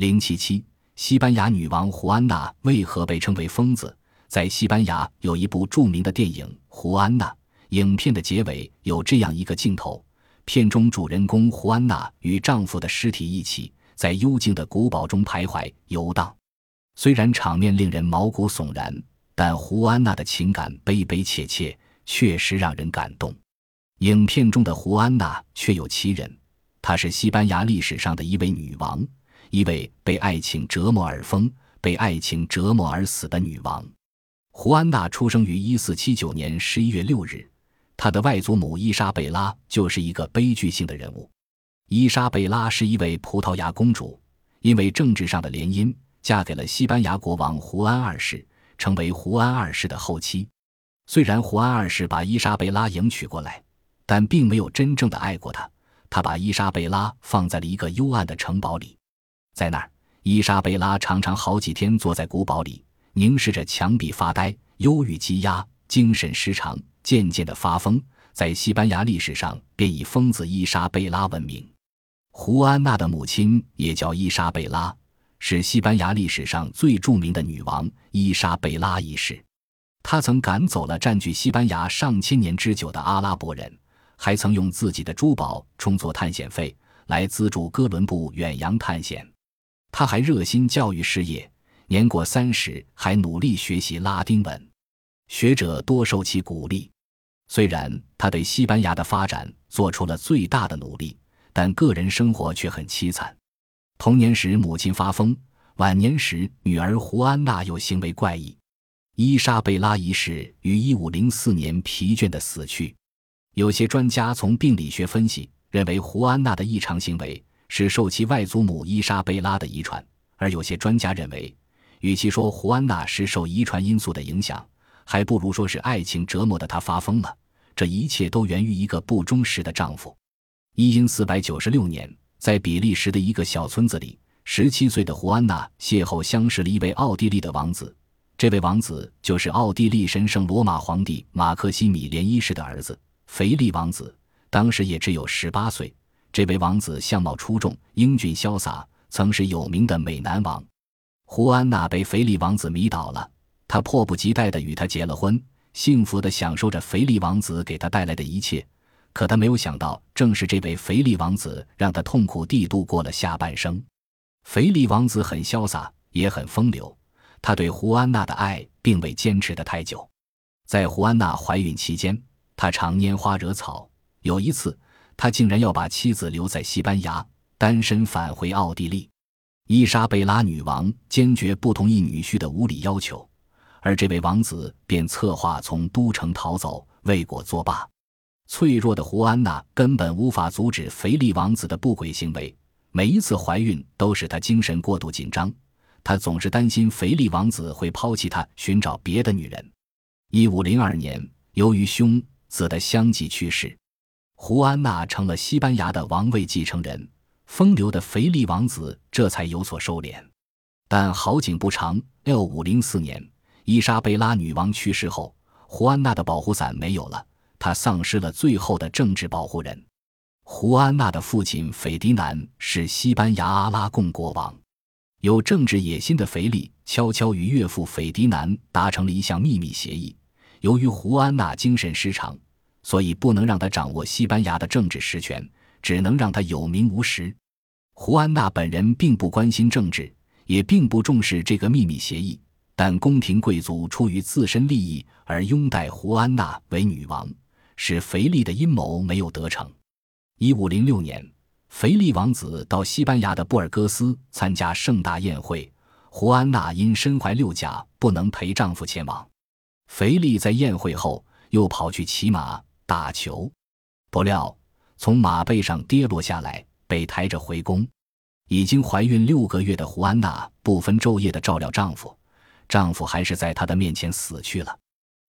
零七七，西班牙女王胡安娜为何被称为疯子？在西班牙有一部著名的电影《胡安娜》，影片的结尾有这样一个镜头：片中主人公胡安娜与丈夫的尸体一起在幽静的古堡中徘徊游荡。虽然场面令人毛骨悚然，但胡安娜的情感悲悲切切，确实让人感动。影片中的胡安娜确有其人，她是西班牙历史上的一位女王。一位被爱情折磨而疯、被爱情折磨而死的女王，胡安娜出生于一四七九年十一月六日。她的外祖母伊莎贝拉就是一个悲剧性的人物。伊莎贝拉是一位葡萄牙公主，因为政治上的联姻，嫁给了西班牙国王胡安二世，成为胡安二世的后妻。虽然胡安二世把伊莎贝拉迎娶过来，但并没有真正的爱过她。他把伊莎贝拉放在了一个幽暗的城堡里。在那儿，伊莎贝拉常常好几天坐在古堡里，凝视着墙壁发呆，忧郁积压，精神失常，渐渐的发疯。在西班牙历史上，便以疯子伊莎贝拉闻名。胡安娜的母亲也叫伊莎贝拉，是西班牙历史上最著名的女王伊莎贝拉一世。她曾赶走了占据西班牙上千年之久的阿拉伯人，还曾用自己的珠宝充作探险费，来资助哥伦布远洋探险。他还热心教育事业，年过三十还努力学习拉丁文，学者多受其鼓励。虽然他对西班牙的发展做出了最大的努力，但个人生活却很凄惨。童年时母亲发疯，晚年时女儿胡安娜又行为怪异。伊莎贝拉一世于一五零四年疲倦的死去。有些专家从病理学分析认为，胡安娜的异常行为。是受其外祖母伊莎贝拉的遗传，而有些专家认为，与其说胡安娜是受遗传因素的影响，还不如说是爱情折磨的她发疯了。这一切都源于一个不忠实的丈夫。一因四百九十六年，在比利时的一个小村子里，十七岁的胡安娜邂逅相识了一位奥地利的王子，这位王子就是奥地利神圣罗马皇帝马克西米连一世的儿子腓力王子，当时也只有十八岁。这位王子相貌出众、英俊潇洒，曾是有名的美男王。胡安娜被腓力王子迷倒了，她迫不及待地与他结了婚，幸福地享受着腓力王子给她带来的一切。可她没有想到，正是这位腓力王子让她痛苦地度过了下半生。腓力王子很潇洒，也很风流，他对胡安娜的爱并未坚持得太久。在胡安娜怀孕期间，他常拈花惹草。有一次，他竟然要把妻子留在西班牙，单身返回奥地利。伊莎贝拉女王坚决不同意女婿的无理要求，而这位王子便策划从都城逃走，未果作罢。脆弱的胡安娜根本无法阻止腓力王子的不轨行为，每一次怀孕都使她精神过度紧张，她总是担心腓力王子会抛弃她，寻找别的女人。一五零二年，由于兄子的相继去世。胡安娜成了西班牙的王位继承人，风流的腓力王子这才有所收敛。但好景不长，六五零四年，伊莎贝拉女王去世后，胡安娜的保护伞没有了，她丧失了最后的政治保护人。胡安娜的父亲斐迪南是西班牙阿拉贡国王，有政治野心的腓力悄悄与岳父斐迪南达成了一项秘密协议。由于胡安娜精神失常。所以不能让他掌握西班牙的政治实权，只能让他有名无实。胡安娜本人并不关心政治，也并不重视这个秘密协议，但宫廷贵族出于自身利益而拥戴胡安娜为女王，使腓力的阴谋没有得逞。一五零六年，腓力王子到西班牙的布尔戈斯参加盛大宴会，胡安娜因身怀六甲不能陪丈夫前往。腓力在宴会后又跑去骑马。打球，不料从马背上跌落下来，被抬着回宫。已经怀孕六个月的胡安娜不分昼夜的照料丈夫，丈夫还是在她的面前死去了。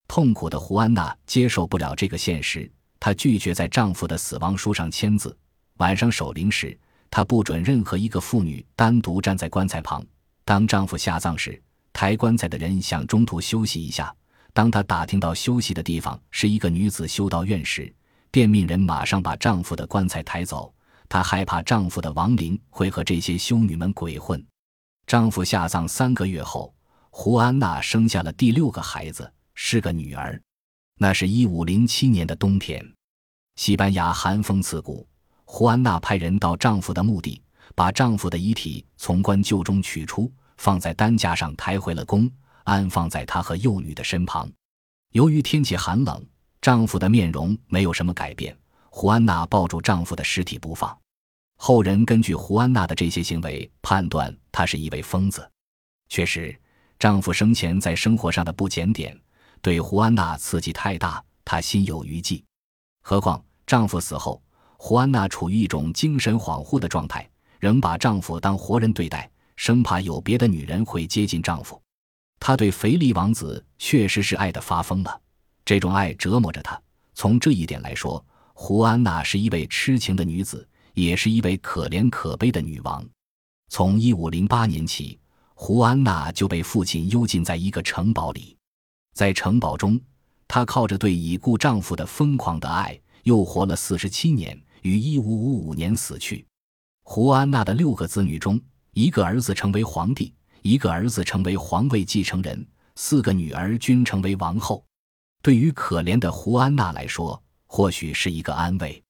痛苦的胡安娜接受不了这个现实，她拒绝在丈夫的死亡书上签字。晚上守灵时，她不准任何一个妇女单独站在棺材旁。当丈夫下葬时，抬棺材的人想中途休息一下。当她打听到休息的地方是一个女子修道院时，便命人马上把丈夫的棺材抬走。她害怕丈夫的亡灵会和这些修女们鬼混。丈夫下葬三个月后，胡安娜生下了第六个孩子，是个女儿。那是一五零七年的冬天，西班牙寒风刺骨。胡安娜派人到丈夫的墓地，把丈夫的遗体从棺柩中取出，放在担架上抬回了宫，安放在她和幼女的身旁。由于天气寒冷，丈夫的面容没有什么改变。胡安娜抱住丈夫的尸体不放。后人根据胡安娜的这些行为判断她是一位疯子。确实，丈夫生前在生活上的不检点对胡安娜刺激太大，她心有余悸。何况丈夫死后，胡安娜处于一种精神恍惚的状态，仍把丈夫当活人对待，生怕有别的女人会接近丈夫。她对腓力王子确实是爱得发疯了，这种爱折磨着她。从这一点来说，胡安娜是一位痴情的女子。也是一位可怜可悲的女王。从一五零八年起，胡安娜就被父亲幽禁在一个城堡里。在城堡中，她靠着对已故丈夫的疯狂的爱，又活了四十七年，于一五五五年死去。胡安娜的六个子女中，一个儿子成为皇帝，一个儿子成为皇位继承人，四个女儿均成为王后。对于可怜的胡安娜来说，或许是一个安慰。